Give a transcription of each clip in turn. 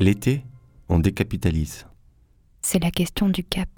L'été, on décapitalise. C'est la question du cap.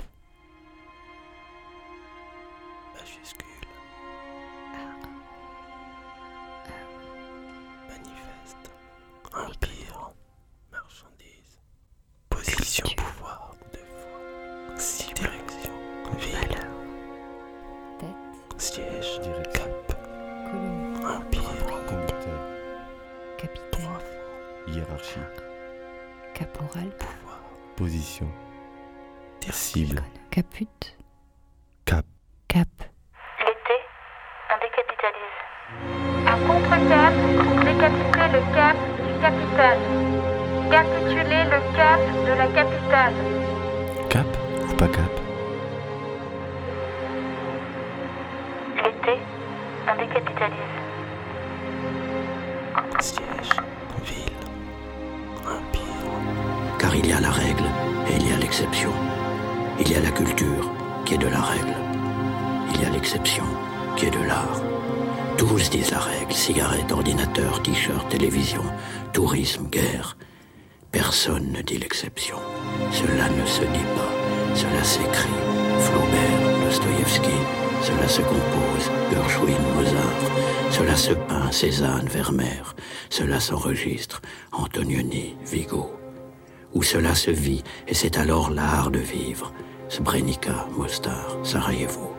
Il y a la règle et il y a l'exception. Il y a la culture qui est de la règle. Il y a l'exception qui est de l'art. Tous disent la règle, cigarettes, ordinateur, t-shirt, télévision, tourisme, guerre. Personne ne dit l'exception. Cela ne se dit pas, cela s'écrit. Flaubert, Dostoïevski, cela se compose. Gershwin, Mozart, cela se peint. Cézanne, Vermeer, cela s'enregistre. Antonioni, Vigo où cela se vit, et c'est alors l'art de vivre. Srebrenica, Mostar, Sarajevo.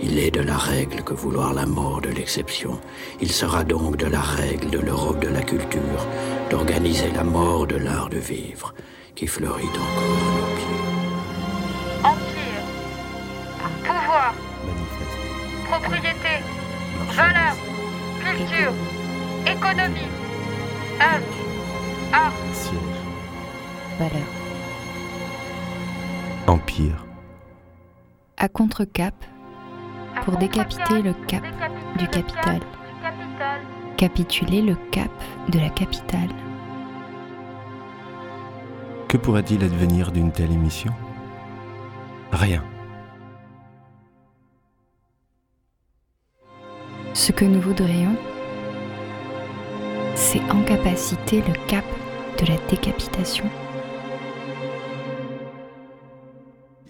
Il est de la règle que vouloir la mort de l'exception. Il sera donc de la règle de l'Europe de la culture d'organiser la mort de l'art de vivre qui fleurit encore à nos pieds. Empire. Pouvoir. Manifeste. Propriété. Valeur. Culture. Économie. Œuvre. Art. Valeur. Empire. À contre-cap, Pour décapiter le cap du capital. capituler le cap de la capitale. Que pourrait-il advenir d'une telle émission? Rien. Ce que nous voudrions, c'est incapaciter le cap de la décapitation.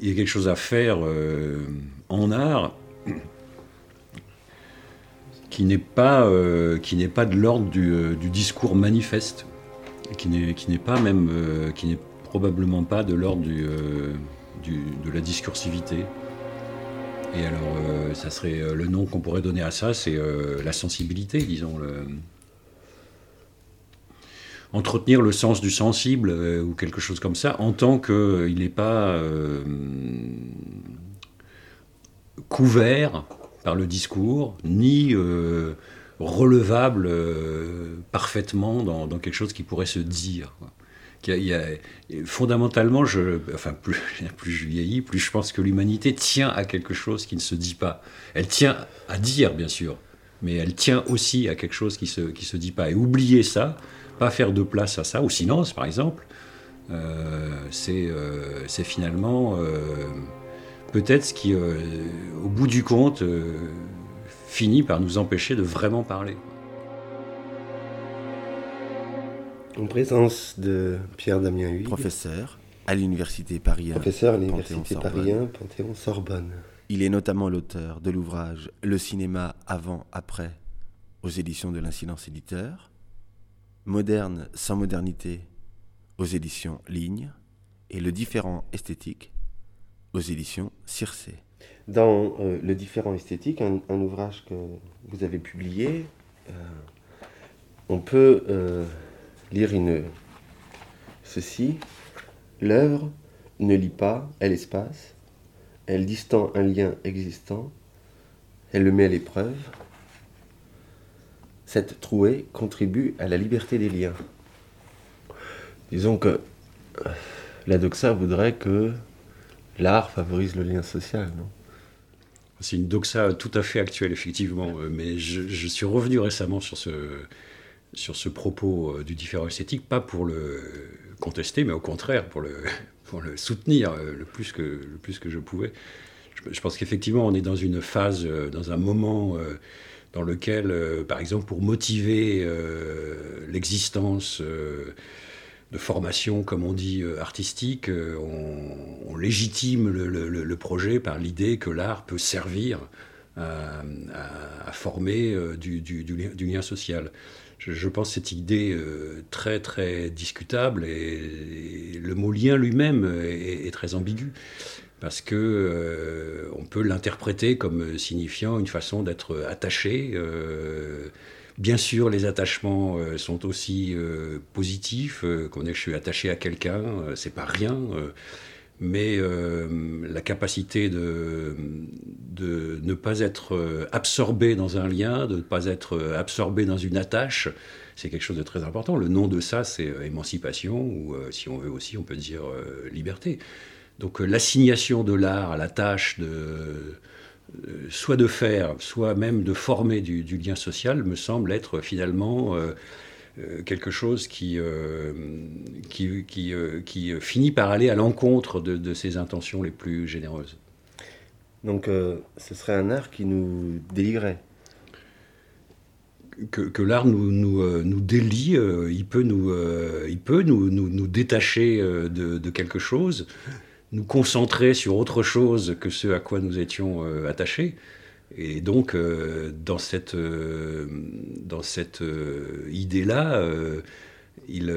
Il y a quelque chose à faire euh, en art qui n'est pas, euh, pas de l'ordre du, euh, du discours manifeste, qui n'est, pas même, qui n'est probablement pas de l'ordre de la discursivité. Et alors, ça serait le nom qu'on pourrait donner à ça, c'est la sensibilité, disons. Entretenir le sens du sensible euh, ou quelque chose comme ça, en tant qu'il n'est pas euh, couvert par le discours, ni euh, relevable euh, parfaitement dans, quelque chose qui pourrait se dire. fondamentalement, je, enfin, plus, je vieillis, plus je pense que l'humanité tient à quelque chose qui ne se dit pas. Elle tient à dire, bien sûr, mais elle tient aussi à quelque chose qui se, qui se dit pas. Et oublier ça, pas faire de place à ça, ou silence, par exemple, euh, c'est euh, c'est finalement euh, peut-être ce qui, euh, au bout du compte, euh, finit par nous empêcher de vraiment parler. En présence de Pierre Damien Huy, Professeur à l'université Paris 1. professeur à l'Université Panthéon-Sorbonne. Paris 1, Panthéon-Sorbonne. Il est notamment l'auteur de l'ouvrage Le cinéma avant-après aux éditions de l'Incidence Éditeur, Moderne sans modernité aux éditions Ligne et Le différent esthétique aux éditions Circé. Dans euh, Le différent esthétique, un, ouvrage que vous avez publié, euh, on peut euh, lire une, ceci. L'œuvre ne lit pas, elle espace, elle distend un lien existant, elle le met à l'épreuve. Cette trouée contribue à la liberté des liens. Disons que euh, la doxa voudrait que l'art favorise le lien social, non? C'est une doxa tout à fait actuelle, effectivement. euh, Mais je, suis revenu récemment sur ce, sur ce propos euh, du différent esthétique, pas pour le contester, mais au contraire, pour le, pour le soutenir le plus que, le plus que je pouvais. Je, pense qu'effectivement, on est dans une phase, dans un moment dans lequel, euh, par exemple, pour motiver euh, l'existence euh, de formation, comme on dit, artistique, on, légitime le, projet par l'idée que l'art peut servir à, former du, lien social. Je, pense cette idée très très discutable et, le mot lien lui-même est, très ambigu parce que euh, on peut l'interpréter comme signifiant une façon d'être attaché. Euh, bien sûr, les attachements euh, sont aussi positifs. qu'on est, je suis attaché à quelqu'un, c'est pas rien. mais la capacité de, de ne pas être absorbé dans un lien, de ne pas être absorbé dans une attache, c'est quelque chose de très important. Le nom de ça, c'est émancipation, ou si on veut aussi, on peut dire liberté. Donc euh, l'assignation de l'art à la tâche de euh, soit de faire, soit même de former du, lien social me semble être finalement euh, quelque chose qui, qui, qui, finit par aller à l'encontre de, de, ses intentions les plus généreuses. Donc ce serait un art qui nous délivrait que, que l'art nous, nous, nous délie, il peut nous, il peut nous, nous, nous détacher de, de, quelque chose, nous concentrer sur autre chose que ce à quoi nous étions euh, attachés. Et donc, euh, dans cette, euh, dans cette idée-là, il,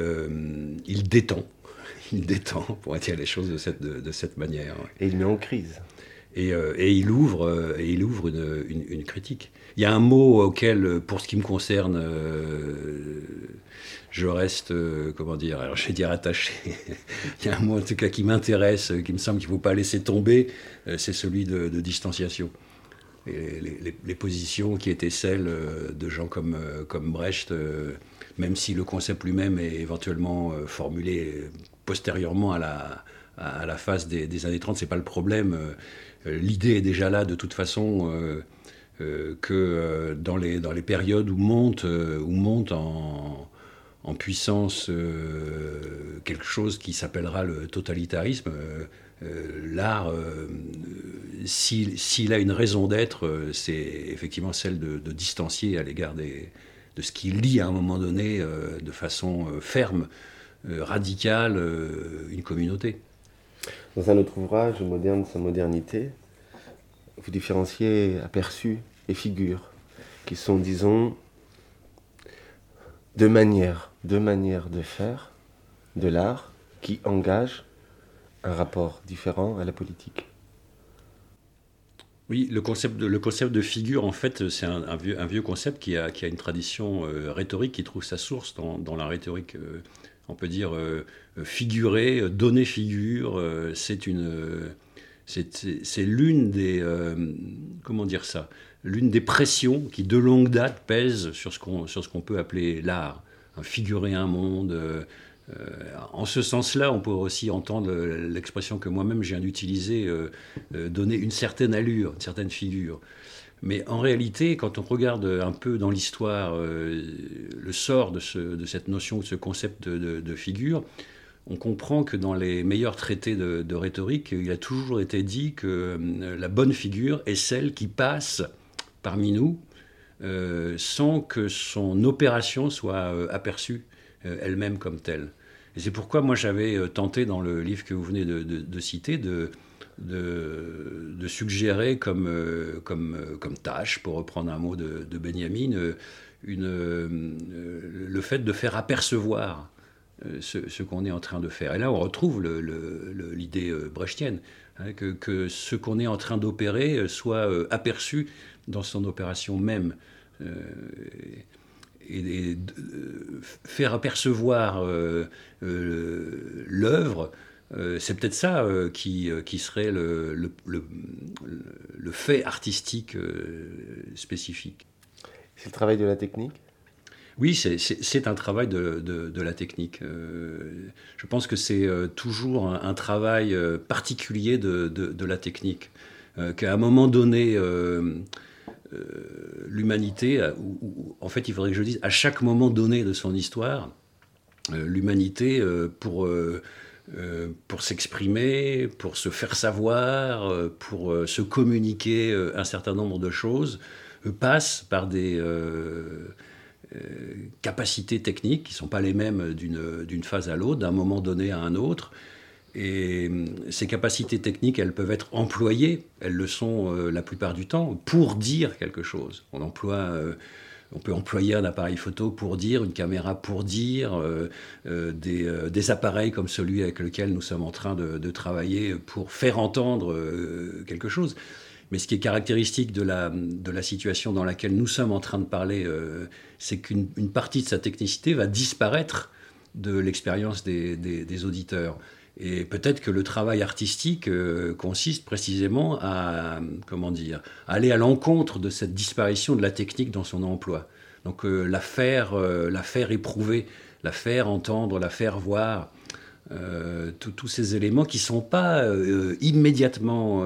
il détend. Il détend, pour dire les choses de cette, de, cette manière. Et il met en crise. Et, et il ouvre, et il ouvre une, une, une, critique. Il y a un mot auquel, pour ce qui me concerne, je reste, euh, comment dire, alors je vais dire attaché. Il y a un mot en tout cas qui m'intéresse, qui me semble qu'il ne faut pas laisser tomber, euh, c'est celui de, distanciation. Et les, positions qui étaient celles euh, de gens comme, comme Brecht, même si le concept lui-même est éventuellement formulé postérieurement à la, à la phase des, années 30, c'est pas le problème. L'idée est déjà là de toute façon. que dans les, dans les périodes où monte, où monte en, en puissance euh, quelque chose qui s'appellera le totalitarisme. Euh, euh, l'art, s'il a une raison d'être, c'est effectivement celle de, distancier à l'égard de ce qui lie à un moment donné de façon ferme, radicale, une communauté. Dans un autre ouvrage, Moderne sans modernité, vous différenciez aperçu et figure, qui sont, disons, deux manières deux manières de faire de l'art qui engagent un rapport différent à la politique. Oui, le concept de, figure, en fait, c'est un, vieux, concept qui a, une tradition euh, rhétorique qui trouve sa source dans, la rhétorique, euh, on peut dire, euh, figurer, donner figure. c'est une. c'est l'une des. comment dire ça L'une des pressions qui, de longue date, pèsent sur ce qu'on peut appeler l'art figurer un monde. Euh, euh, en ce sens-là, on pourrait aussi entendre l'expression que moi-même je viens d'utiliser, euh, donner une certaine allure, une certaine figure. Mais en réalité, quand on regarde un peu dans l'histoire le sort de, cette notion, de ce concept de, figure, on comprend que dans les meilleurs traités de, rhétorique, il a toujours été dit que la bonne figure est celle qui passe parmi nous euh, sans que son opération soit euh, aperçue euh, elle-même comme telle. Et c'est pourquoi moi j'avais tenté dans le livre que vous venez de, citer de, de, suggérer comme, comme, comme tâche, pour reprendre un mot de, Benjamin, une, le fait de faire apercevoir ce, qu'on est en train de faire. Et là, on retrouve l'idée brechtienne, hein, que, que, ce qu'on est en train d'opérer soit aperçu dans son opération même. Euh, et, faire apercevoir euh, euh, l'œuvre, c'est peut-être ça qui, qui, serait le, le, le, fait artistique spécifique. C'est le travail de la technique? Oui, c'est un travail de, de, la technique. je pense que c'est toujours un, un, travail particulier de, la technique. Qu'à un moment donné, euh, l'humanité, en fait, il faudrait que je dise, à chaque moment donné de son histoire, euh, l'humanité, euh, pour, pour s'exprimer, pour se faire savoir, pour se communiquer un certain nombre de choses, passe par des, capacités techniques qui ne sont pas les mêmes d'une phase à l'autre, d'un moment donné à un autre. Et ces capacités techniques, elles peuvent être employées, elles le sont la plupart du temps, pour dire quelque chose. On emploie on peut employer un appareil photo pour dire, une caméra pour dire, euh, euh, euh, des, appareils comme celui avec lequel nous sommes en train de, travailler pour faire entendre quelque chose. Mais ce qui est caractéristique de la situation dans laquelle nous sommes en train de parler, c'est qu'une partie de sa technicité va disparaître de l'expérience des, auditeurs. Et peut-être que le travail artistique consiste précisément à, comment dire, aller à l'encontre de cette disparition de la technique dans son emploi. Donc euh, la, faire, la faire éprouver, la faire entendre, la faire voir, euh, tous ces éléments qui ne sont pas euh, immédiatement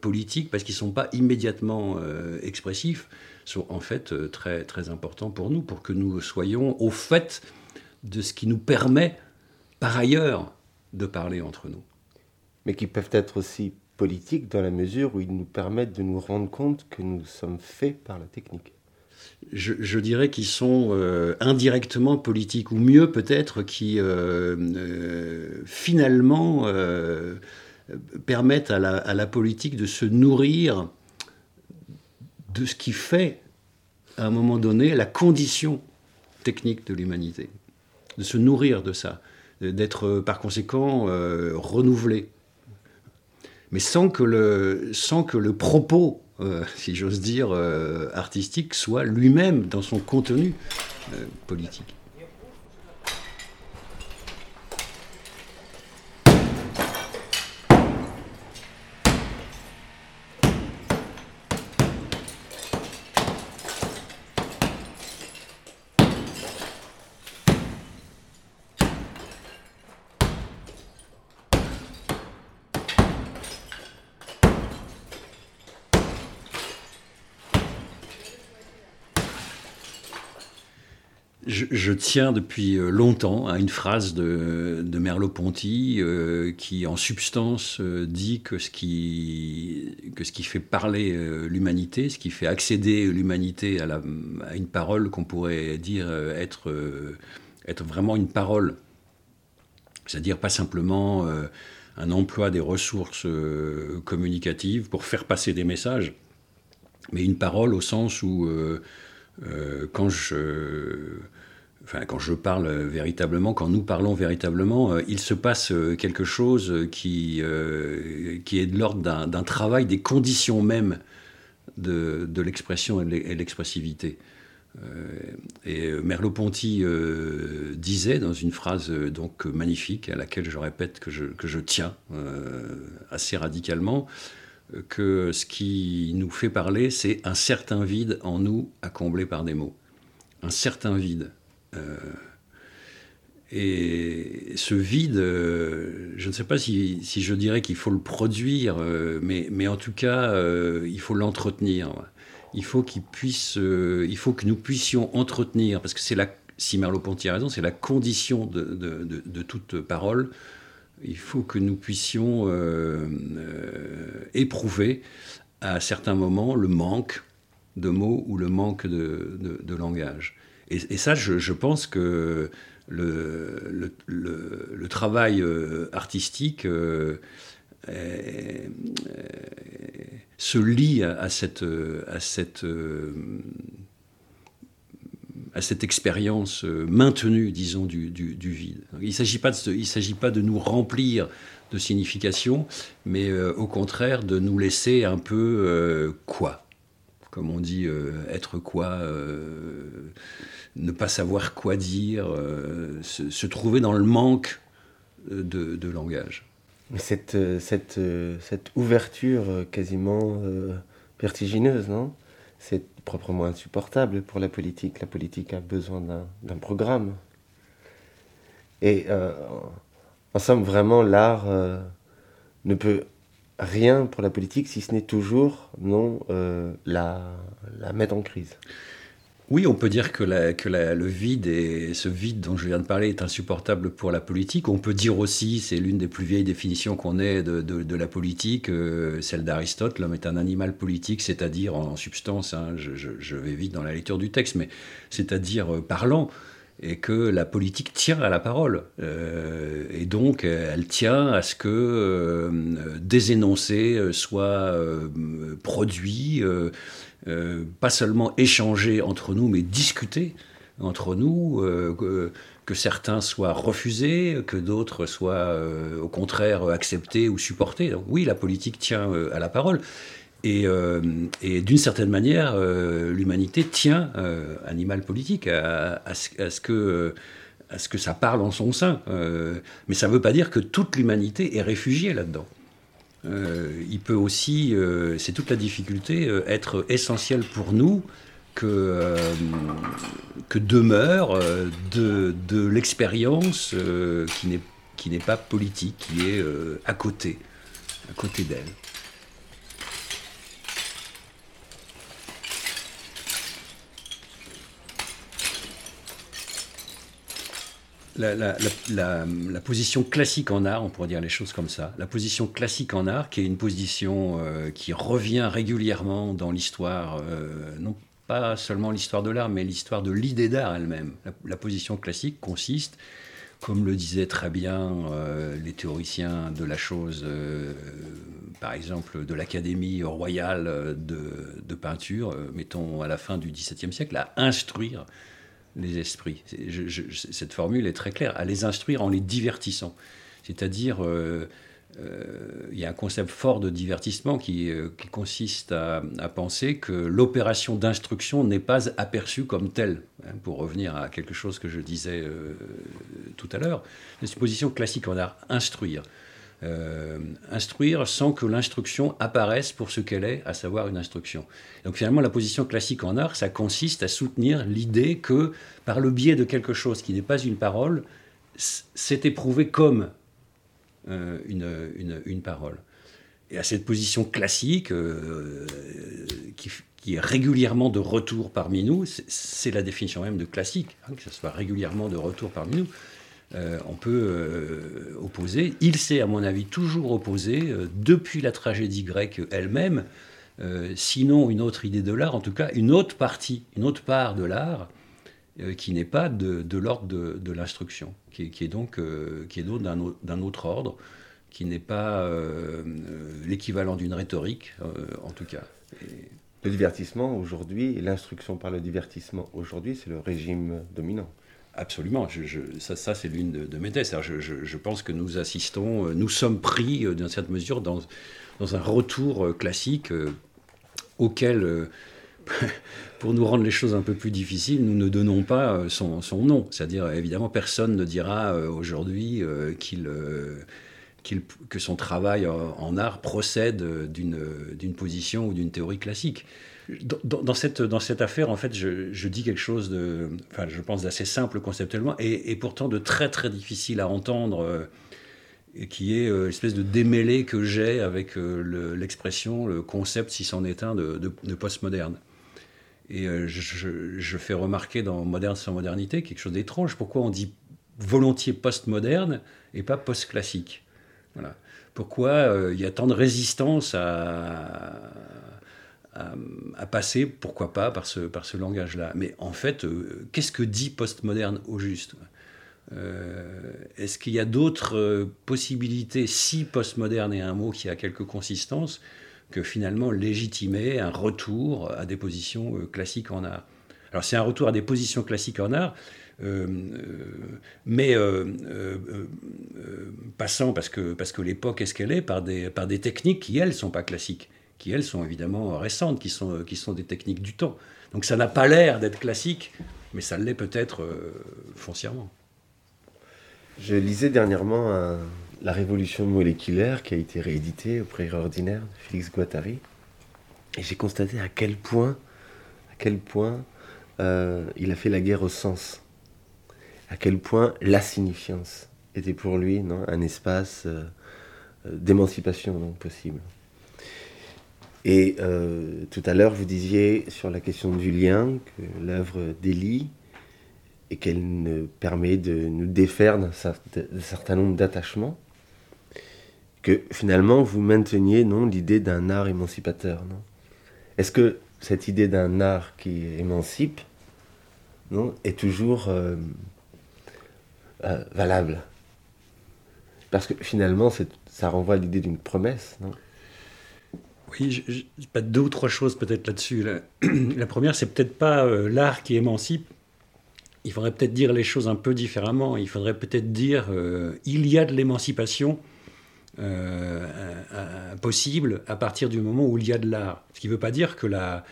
politiques, parce qu'ils ne sont pas immédiatement expressifs, sont en fait très, très importants pour nous, pour que nous soyons au fait de ce qui nous permet, par ailleurs, de parler entre nous. Mais qui peuvent être aussi politiques dans la mesure où ils nous permettent de nous rendre compte que nous sommes faits par la technique. Je, dirais qu'ils sont euh, indirectement politiques, ou mieux peut-être, qui euh, euh, finalement permettent à la, politique de se nourrir de ce qui fait, à un moment donné, la condition technique de l'humanité, de se nourrir de ça, d'être par conséquent renouvelé. Mais sans que le, propos euh, si j'ose dire, euh, artistique soit lui-même dans son contenu euh, politique. Je, tiens depuis euh, longtemps à une phrase de, Merleau-Ponty euh, qui, en substance, euh, dit que ce qui, fait parler l'humanité, ce qui fait accéder l'humanité à, une parole qu'on pourrait dire être vraiment une parole, c'est-à-dire pas simplement un emploi des ressources communicatives pour faire passer des messages, mais une parole au sens où quand je quand je parle véritablement, quand nous parlons véritablement, euh, il se passe euh, quelque chose qui, euh, est de l'ordre d'un travail des conditions mêmes de, l'expression et l'expressivité. et Merleau-Ponty disait dans une phrase donc magnifique à laquelle je répète que je, que je tiens assez radicalement, que ce qui nous fait parler, c'est un certain vide en nous à combler par des mots. Un certain vide euh, et ce vide, euh, je ne sais pas si, je dirais qu'il faut le produire, euh, mais, en tout cas, il faut l'entretenir. Il faut qu'il puisse, il faut que nous puissions entretenir, parce que c'est la, si Merleau-Ponty a raison, c'est la condition de, toute parole. Il faut que nous puissions éprouver à certains moments le manque de mots ou le manque de, langage. Et, ça, je, pense que le, travail euh, artistique euh, se lie à, cette, à cette, à cette expérience maintenue, disons, du, vide. Il ne s'agit pas, de, pas de nous remplir de signification, mais euh, au contraire de nous laisser un peu quoi comme on dit, être quoi ne pas savoir quoi dire, euh, se, trouver dans le manque euh, de, langage. Cette, euh, cette, cette ouverture quasiment vertigineuse, non? C'est proprement insupportable pour la politique. La politique a besoin d'un programme. Et en somme, vraiment, l'art ne peut rien pour la politique si ce n'est toujours non la, la mettre en crise. Oui, on peut dire que, le vide et ce vide dont je viens de parler est insupportable pour la politique. On peut dire aussi, c'est l'une des plus vieilles définitions qu'on ait de, la politique, euh, celle d'Aristote, l'homme est un animal politique, c'est-à-dire en substance, hein, je, vais vite dans la lecture du texte, mais c'est-à-dire euh, parlant et que la politique tient à la parole. Euh, et donc, elle tient à ce que des énoncés soient produits, euh, pas seulement échanger entre nous, mais discuter entre nous, euh, que, certains soient refusés, que d'autres soient euh, au contraire acceptés ou supportés. Donc, oui, la politique tient à la parole. Et, d'une certaine manière, l'humanité tient, animal politique, à, ce, que ça parle en son sein. mais ça ne veut pas dire que toute l'humanité est réfugiée là-dedans. Euh, il peut aussi, euh, c'est toute la difficulté, euh, être essentiel pour nous que, que demeure de, de l'expérience qui n'est pas politique, qui est à côté, à côté d'elle. La, position classique en art, on pourrait dire les choses comme ça, la position classique en art, qui est une position euh, qui revient régulièrement dans l'histoire, euh, non pas seulement l'histoire de l'art, mais l'histoire de l'idée d'art elle-même. La, position classique consiste, comme le disaient très bien euh, les théoriciens de la chose, par exemple de l'Académie royale de, de peinture, mettons à la fin du XVIIe siècle, à instruire les esprits. cette formule est très claire, à les instruire en les divertissant. C'est-à-dire, euh, euh, il y a un concept fort de divertissement qui, euh, consiste à, penser que l'opération d'instruction n'est pas aperçue comme telle. Hein, pour revenir à quelque chose que je disais tout à l'heure, la supposition classique en art, instruire. Euh, instruire sans que l'instruction apparaisse pour ce qu'elle est, à savoir une instruction. Donc finalement, la position classique en art, ça consiste à soutenir l'idée que par le biais de quelque chose qui n'est pas une parole, c'est éprouvé comme euh, une, une, parole. Et à cette position classique, euh, qui, qui, est régulièrement de retour parmi nous, c'est la définition même de classique, hein, que ce soit régulièrement de retour parmi nous, euh, on peut euh, opposer. Il s'est, à mon avis, toujours opposé, euh, depuis la tragédie grecque elle-même, sinon une autre idée de l'art, en tout cas une autre partie, une autre part de l'art, qui n'est pas de, l'ordre de, l'instruction, qui, est donc, d'un autre ordre, qui n'est pas l'équivalent d'une rhétorique, en tout cas. Le divertissement aujourd'hui, l'instruction par le divertissement aujourd'hui, c'est le régime dominant. Absolument, ça, c'est l'une de, mes thèses. Je, pense que nous assistons, euh, nous sommes pris euh, d'une certaine mesure dans, un retour euh, classique auquel, pour nous rendre les choses un peu plus difficiles, nous ne donnons pas son, nom. C'est-à-dire, évidemment, personne ne dira aujourd'hui qu'il que son travail en art procède d'une position ou d'une théorie classique. Dans, cette, affaire, en fait, je, dis quelque chose de, enfin, je pense d'assez simple conceptuellement et, pourtant de très très difficile à entendre, euh, qui est euh, l'espèce de démêlé que j'ai avec euh, l'expression, le, concept, si c'en est un, de, de, postmoderne. Et je, je, fais remarquer dans Moderne sans modernité quelque chose d'étrange. Pourquoi on dit volontiers postmoderne et pas post-classique? Voilà. Pourquoi il y a tant de résistance à, à, passer, pourquoi pas, par ce, par ce langage-là. Mais en fait, euh, qu'est-ce que dit postmoderne au juste? Euh, Est-ce qu'il y a d'autres euh, possibilités, si postmoderne est un mot qui a quelques consistances, que finalement légitimer un retour à des positions classiques en art? Alors c'est un retour à des positions classiques en art, mais passant, parce que, parce que l'époque est ce qu'elle est, par des, par des techniques qui, elles, ne sont pas classiques qui elles sont évidemment récentes, qui sont, qui sont des techniques du temps. Donc ça n'a pas l'air d'être classique, mais ça l'est peut-être euh, foncièrement. Je lisais dernièrement La Révolution moléculaire qui a été rééditée au Prix ordinaire de Félix Guattari. Et j'ai constaté à quel point, à quel point euh, il a fait la guerre au sens. À quel point la signifiance était pour lui non, un espace euh, d'émancipation possible. Et euh, tout à l'heure, vous disiez sur la question du lien que l'œuvre délie et qu'elle ne permet de nous défaire d'un certain nombre d'attachements, que finalement vous mainteniez non l'idée d'un art émancipateur. Non? Est-ce que cette idée d'un art qui émancipe non, est toujours euh, euh, valable? Parce que finalement, ça renvoie à l'idée d'une promesse, non? Oui, je, pas deux ou trois choses peut-être là-dessus. La, première, c'est peut-être pas euh, l'art qui émancipe. Il faudrait peut-être dire les choses un peu différemment. Il faudrait peut-être dire il y a de l'émancipation possible à partir du moment où il y a de l'art. Ce qui ne veut pas dire que la,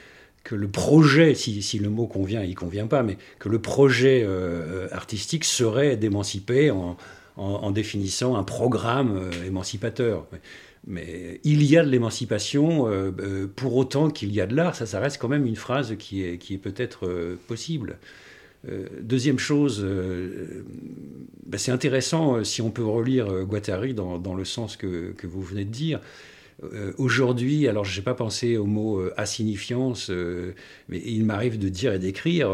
que le projet, si, le mot convient, il convient pas, mais que le projet euh, artistique serait d'émanciper en, définissant un programme euh, émancipateur. Il y a de l'émancipation, euh, pour autant qu'il y a de l'art, ça, ça reste quand même une phrase qui est, peut-être possible. deuxième chose, bah, c'est intéressant si on peut relire Guattari dans, le sens que, vous venez de dire. Euh, aujourd'hui, alors je n'ai pas pensé au mot euh, assignifiance, euh, mais il m'arrive de dire et d'écrire.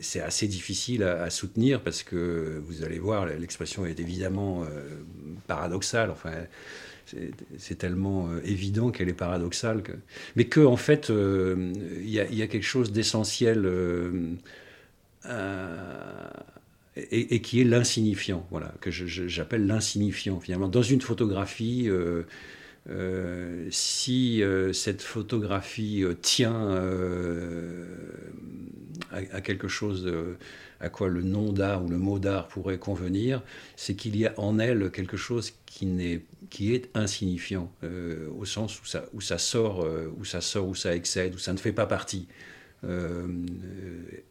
c'est assez difficile à, soutenir parce que vous allez voir, l'expression est évidemment paradoxale. Enfin, c'est tellement évident qu'elle est paradoxale. Que... Mais que, en fait, il y, y, a quelque chose d'essentiel et, qui est l'insignifiant, voilà, que j'appelle l'insignifiant finalement. Dans une photographie, euh, euh, si euh, cette photographie tient à, quelque chose à quoi le nom d'art ou le mot d'art pourrait convenir, c'est qu'il y a en elle quelque chose qui, est, qui est insignifiant, au sens où ça, sort, où ça sort, où ça excède, où ça ne fait pas partie. Euh,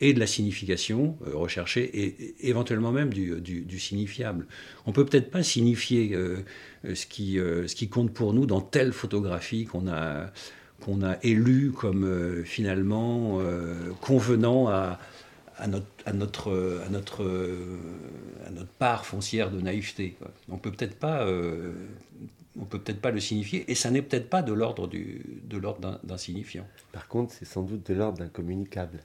et de la signification euh, recherchée et, éventuellement même du, signifiable. On peut peut-être pas signifier euh, ce, qui, ce qui compte pour nous dans telle photographie qu'on a, qu'on a élue comme finalement convenant à, notre, à notre, à notre, part foncière de naïveté. On peut peut-être pas on peut peut-être pas le signifier, et ça n'est peut-être pas de l'ordre de l'ordre d'un signifiant. Par contre, c'est sans doute de l'ordre d'un communicable.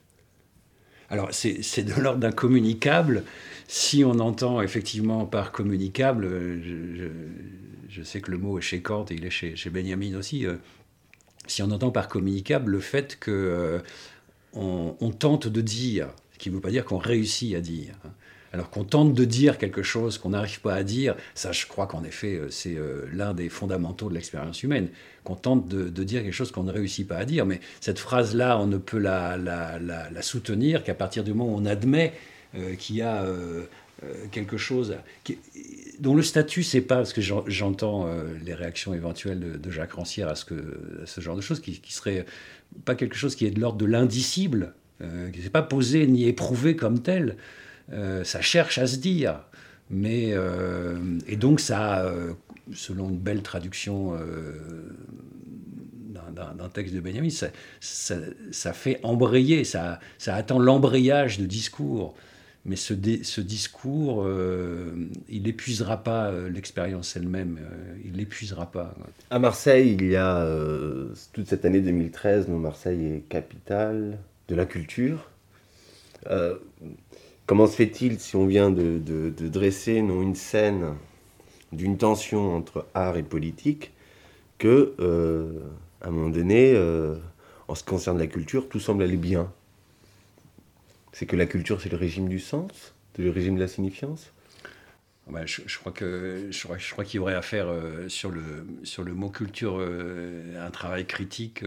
Alors, c'est de l'ordre d'un communicable. Si on entend effectivement par communicable, je, sais que le mot est chez Kant et il est chez, chez Benjamin aussi. Euh, si on entend par communicable le fait que euh, on, tente de dire, ce qui ne veut pas dire qu'on réussit à dire. Hein, alors qu'on tente de dire quelque chose qu'on n'arrive pas à dire, ça je crois qu'en effet euh, c'est euh, l'un des fondamentaux de l'expérience humaine, qu'on tente de, dire quelque chose qu'on ne réussit pas à dire, mais cette phrase-là, on ne peut la, soutenir qu'à partir du moment où on admet euh, qu'il y a quelque chose dont le statut, c'est pas, parce que j'entends les réactions éventuelles de, Jacques Rancière à ce, ce genre de choses, qui, qui serait pas quelque chose qui est de l'ordre de l'indicible, qui n'est pas posé ni éprouvé comme tel. Euh, ça cherche à se dire. Mais, euh, et donc ça, euh, selon une belle traduction d'un texte de Benjamin, ça, fait embrayer, ça, attend l'embrayage de discours. Mais ce, discours, il n'épuisera pas l'expérience elle-même, il l'épuisera pas. À Marseille, il y a toute cette année 2013, Marseille est capitale de la culture. Comment se fait-il, si on vient de, dresser non, une scène d'une tension entre art et politique, que, euh, à un moment donné, euh, en ce qui concerne la culture, tout semble aller bien? C'est que la culture, c'est le régime du sens, le régime de la signifiance? Je, crois que je crois, qu'il y aurait à faire euh, sur le mot culture un travail critique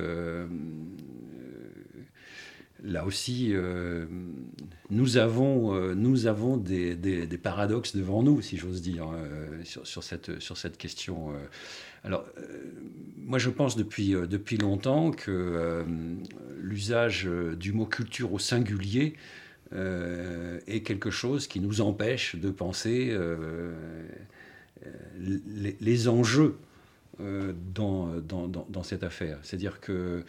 là aussi, euh, nous avons, euh, nous avons des, paradoxes devant nous, si j'ose dire, euh, sur, cette, sur cette question. Alors, moi, je pense depuis, depuis longtemps que l'usage du mot culture au singulier est quelque chose qui nous empêche de penser les, enjeux dans, dans, dans, cette affaire. C'est-à-dire que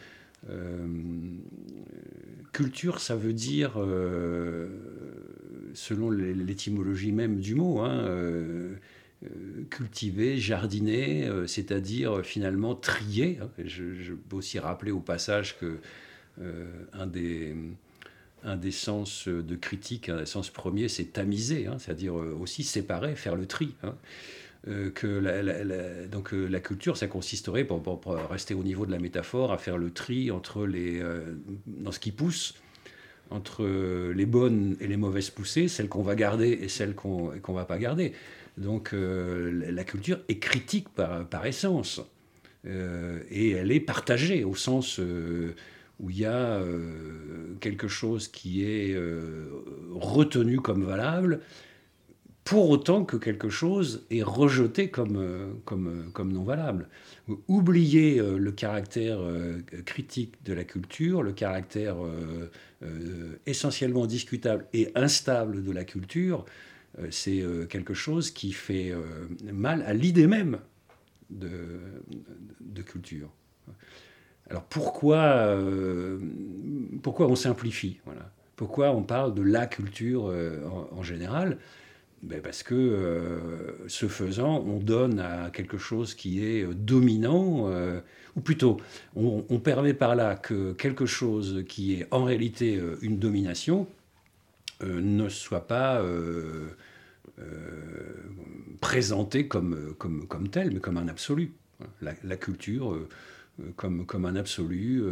culture, ça veut dire, euh, selon l'étymologie même du mot, hein, euh, euh, cultiver, jardiner, euh, c'est-à-dire euh, finalement trier. hein. Je, peux aussi rappeler au passage que euh, un, des, sens de critique, un des sens premiers, c'est tamiser, hein, c'est-à-dire euh, aussi séparer, faire le tri. Euh, donc euh, la culture, ça consisterait, pour, rester au niveau de la métaphore, à faire le tri entre les, euh, dans ce qui pousse, entre les bonnes et les mauvaises poussées, celles qu'on va garder et celles qu'on qu'on va pas garder. Donc la- culture est critique par, essence. Et elle est partagée au sens où il y a quelque chose qui est retenu comme valable, pour autant que quelque chose est rejeté comme, euh, euh, comme non valable. Oublier euh, le caractère critique de la culture, le caractère essentiellement discutable et instable de la culture, c'est quelque chose qui fait mal à l'idée même de, de culture. Alors pourquoi, pourquoi on simplifie? Voilà Pourquoi on parle de la culture en général? Ben Parce que euh, ce faisant, on donne à quelque chose qui est euh, dominant, euh, ou plutôt, on, permet par là que quelque chose qui est en réalité une domination ne soit pas présenté comme, comme, comme tel, mais comme un absolu. La, la culture comme, comme un absolu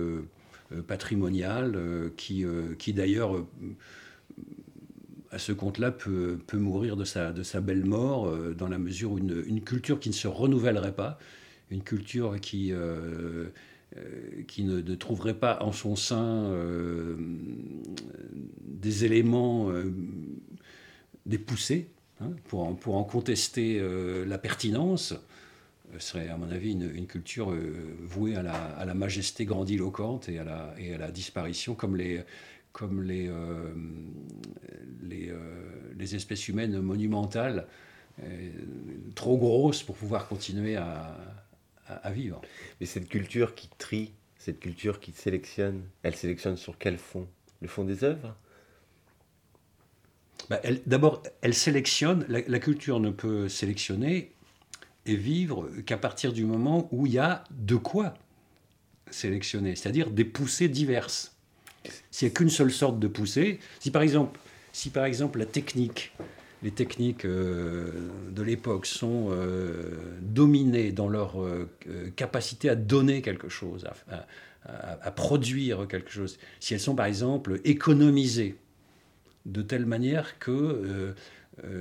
patrimonial qui, qui d'ailleurs, à ce compte-là, peut, mourir de sa, belle mort euh, dans la mesure où une, culture qui ne se renouvellerait pas, une culture qui, euh, euh, ne, trouverait pas en son sein des éléments, des poussées, hein, pour, en, contester la pertinence, serait à mon avis une, culture vouée à la, majesté grandiloquente et à la disparition, comme les, comme les, euh, les, euh, les espèces humaines monumentales, euh, trop grosses pour pouvoir continuer à, à- à vivre. Mais cette culture qui trie, cette culture qui sélectionne, elle sélectionne sur quel fond? Le fond des œuvres? Bah, D'abord, elle sélectionne, la, la culture ne peut sélectionner et vivre qu'à partir du moment où il y a de quoi sélectionner, c'est-à-dire des poussées diverses. S'il n'y a qu'une seule sorte de poussée, si par exemple, si par exemple la technique, les techniques euh, de l'époque sont euh, dominées dans leur euh, capacité à donner quelque chose, à, produire quelque chose, si elles sont par exemple économisées, de telle manière que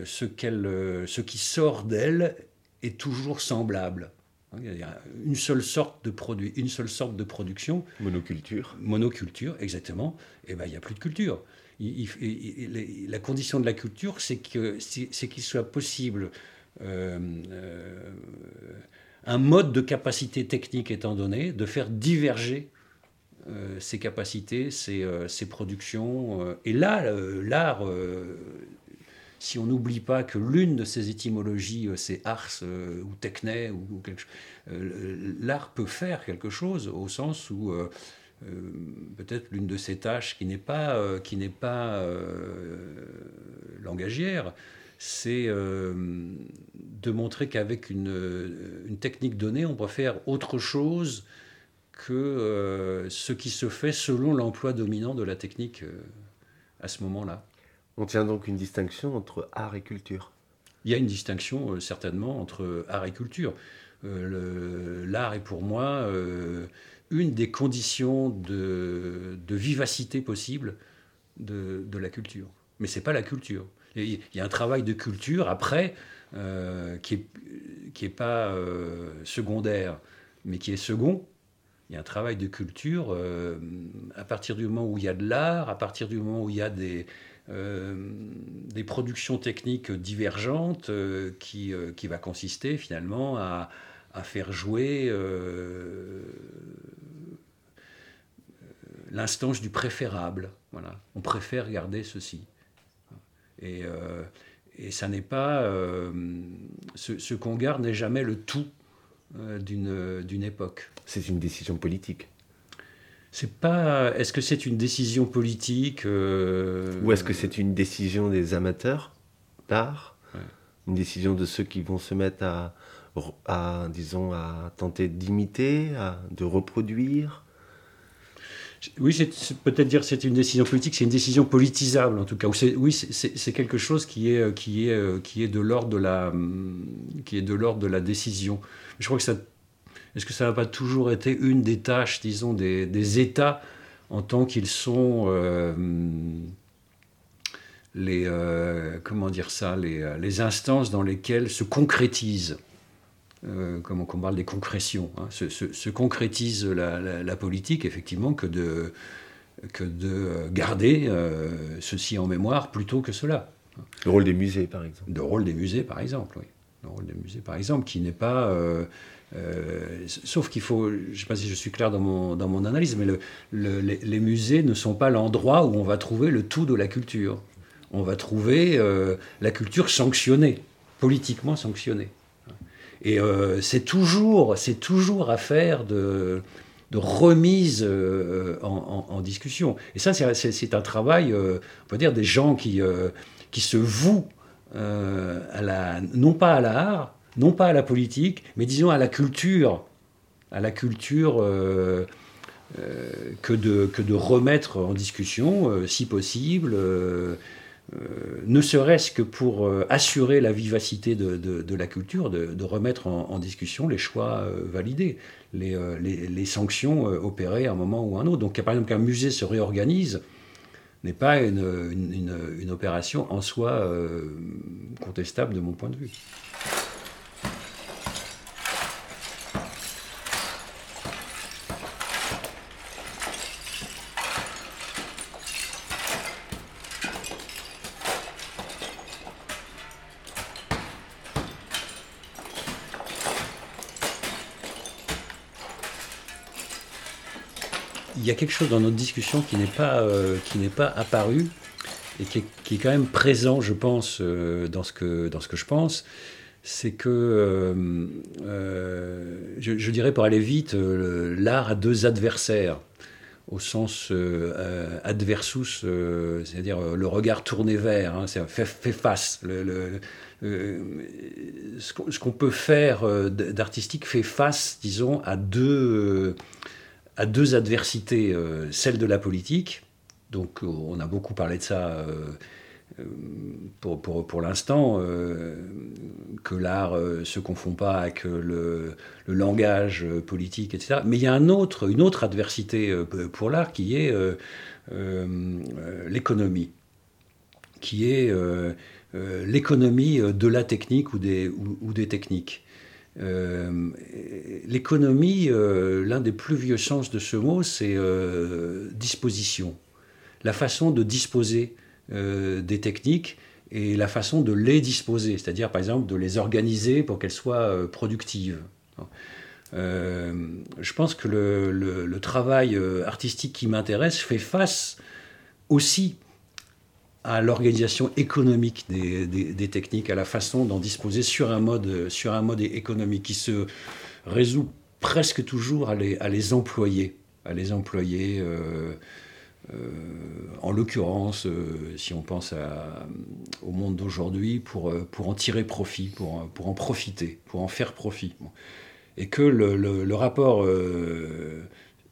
ce, euh, ce qui sort d'elle est toujours semblable. Hein, Il y a une seule sorte de produit, une seule sorte de production, Monoculture. monoculture, exactement, et ben il n'y a plus de culture. Il- il- il- il- la condition de la culture, c'est, que, c'est, c'est qu'il soit possible, euh, euh, un mode de capacité technique étant donné, de faire diverger euh, ses capacités, ses, euh, ses productions. et là, l'art, si on n'oublie pas que l'une de ses étymologies, euh, c'est ars euh, ou techné, ou, euh, l'art peut faire quelque chose au sens où peut-être l'une de ses tâches qui n'est pas, qui n'est pas langagière, c'est de montrer qu'avec une, technique donnée, on peut faire autre chose que ce qui se fait selon l'emploi dominant de la technique à ce moment-là. On tient donc une distinction entre art et culture. Il y a une distinction euh, certainement entre art et culture. Euh, L'art est pour moi euh, une des conditions de, vivacité possible de, la culture. Mais c'est pas la culture. Il y a un travail de culture après qui est, qui pas secondaire, mais qui est second. Il y a un travail de culture à partir du moment où il y a de l'art, à partir du moment où il y a des, des productions techniques divergentes euh, qui, euh, qui va consister finalement à, faire jouer euh, l'instance du préférable. Voilà. On préfère garder ceci. Et, euh, ça n'est pas. euh, ce qu'on garde n'est jamais le tout euh, d'une époque. C'est une décision politique. C'est pas. Est-ce que c'est une décision politique euh, Ou est-ce que c'est une décision des amateurs d'art? Ouais. une décision de ceux qui vont se mettre à, à disons, à tenter d'imiter, de reproduire? Oui, c'est peut-être dire que c'est une décision politique, c'est une décision politisable en tout cas. Oui, c'est- quelque chose qui est, qui est, euh, qui est de l'ordre de la, hum, qui est de l'ordre de la décision. Je crois que ça, est-ce que ça n'a pas toujours été une des tâches, disons, des, des États en tant qu'ils sont euh, les, euh, comment dire ça, les, euh, les instances dans lesquelles se concrétisent euh, comme on parle des concrétions, hein, se, se- se concrétise la, la- la politique, effectivement, que de, que de garder ceci en mémoire plutôt que cela. Le rôle des musées, par exemple. Le rôle des musées, par exemple, oui. Le rôle des musées, par exemple, qui n'est pas... euh, sauf qu'il faut, je ne sais pas si je suis clair dans mon, dans mon analyse, mais le- le- les, musées ne sont pas l'endroit où on va trouver le tout de la culture. On va trouver euh, la culture sanctionnée, politiquement sanctionnée. Et euh, c'est toujours, c'est toujours affaire de, de remise en, discussion. Et ça, c'est- un travail, on peut dire, des gens qui, qui se vouent à la, non pas à l'art, non pas à la politique, mais disons à la culture, à la culture euh, euh, que, de, remettre en discussion, euh, si possible, ne serait-ce que pour assurer la vivacité de, la culture, de, remettre en, discussion les choix validés, les, sanctions opérées à un moment ou à un autre. Donc, par exemple, qu'un musée se réorganise n'est pas une, opération en soi contestable de mon point de vue. Quelque chose dans notre discussion qui n'est pas, euh, pas apparu et qui est, qui est quand même présent, je pense, euh, dans, ce que, dans ce que je pense. C'est que, euh, euh, je, dirais pour aller vite, l'art a deux adversaires, au sens adversus, c'est-à-dire le regard tourné vers, hein, c'est fait, fait face. Le, ce qu'on peut faire d'artistique fait face, disons, à deux, à deux adversités, euh, celle de la politique, donc euh, on a beaucoup parlé de ça euh, pour, pour, l'instant, que l'art ne se confond pas avec le, langage politique, etc. Mais il y a un autre, une autre adversité pour l'art qui est l'économie, qui est l'économie de la technique ou des, ou des techniques. Euh, L'économie, euh, l'un des plus vieux sens de ce mot, c'est euh, disposition. La façon de disposer des techniques et la façon de les disposer, c'est-à-dire par exemple de les organiser pour qu'elles soient productives. Je pense que le, le- travail artistique qui m'intéresse fait face aussi à l'organisation économique des, techniques, à la façon d'en disposer sur un, mode, sur un mode économique qui se résout presque toujours à les, à les employer, à les employer. euh, euh, en l'occurrence, euh, si on pense à- au monde d'aujourd'hui, pour, pour en tirer profit, pour, pour en profiter, pour en faire profit. Et que le, le- le rapport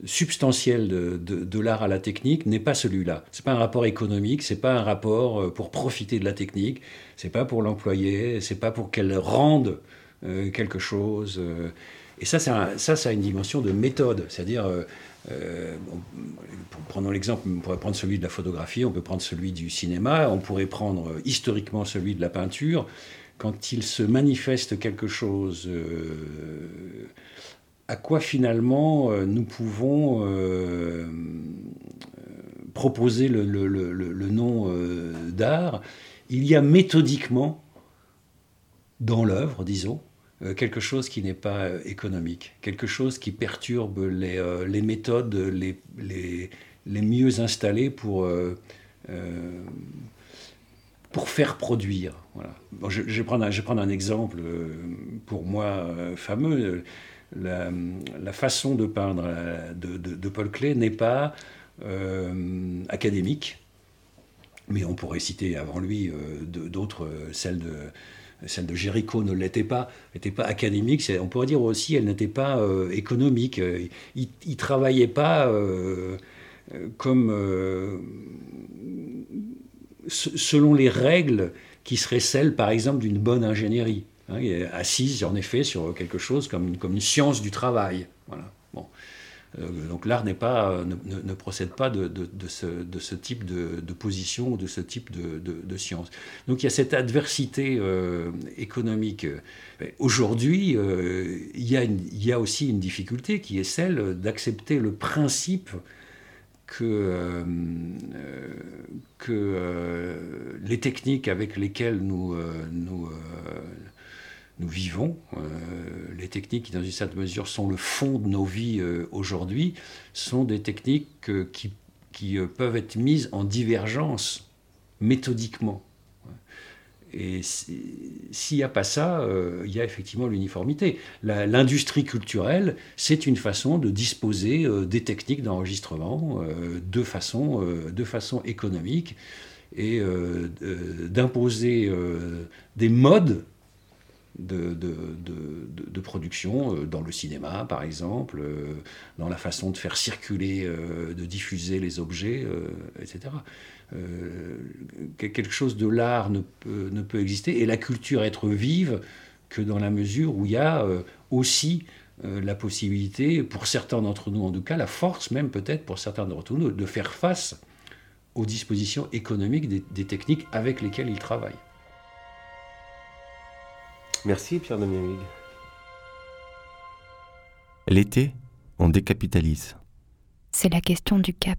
substantiel de, l'art à la technique n'est pas celui-là. C'est pas un rapport économique, c'est pas un rapport euh, pour profiter de la technique, c'est pas pour l'employer, c'est pas pour qu'elle rende euh, quelque chose. euh. et ça, ça, a une dimension de méthode, c'est-à-dire prenons l'exemple, on pourrait prendre celui de la photographie, on peut prendre celui du cinéma, on pourrait prendre historiquement celui de la peinture. Quand il se manifeste quelque chose, à quoi finalement euh, nous pouvons euh, euh, proposer le, nom d'art, il y a méthodiquement dans l'œuvre, disons, quelque chose qui n'est pas économique, quelque chose qui perturbe les, méthodes les, mieux installées pour, pour faire produire. Voilà. Je, je vais prendre un, exemple pour moi fameux. La, façon de peindre euh, de, Paul Klee n'est pas euh, académique, mais on pourrait citer avant lui euh, d'autres, euh, celle de, celle de ne l'était pas, n'était pas académique, on pourrait dire aussi elle n'était pas économique. Il ne travaillait pas comme selon les règles qui seraient celles, par exemple, d'une bonne ingénierie, hein, assise en effet sur quelque chose comme une, science du travail. Voilà. Bon. Euh, donc l'art n'est pas, ne, procède pas de, ce, type de, position ou de ce type de, science. Donc il y a cette adversité euh, économique. Aujourd'hui, euh, il, y a aussi une difficulté qui est celle d'accepter le principe que, euh, euh, euh, les techniques avec lesquelles nous, nous vivons, les techniques qui dans une certaine mesure sont le fond de nos vies aujourd'hui, sont des techniques qui, qui peuvent être mises en divergence méthodiquement. Et s'il n'y a pas ça, euh, il y a effectivement l'uniformité. L'industrie culturelle, c'est une façon de disposer euh, des techniques d'enregistrement euh, de, de façon économique et d'imposer des modes de, production dans le cinéma, par exemple, dans la façon de faire circuler, de diffuser les objets, etc. Euh, quelque chose de l'art ne peut, exister et la culture être vive que dans la mesure où il y a euh, aussi euh, la possibilité, pour certains d'entre nous en tout cas, la force même peut-être pour certains d'entre nous, de faire face aux dispositions économiques des, techniques avec lesquelles ils travaillent. Merci Pierre Demiamig. L'été, on décapitalise. C'est la question du cap.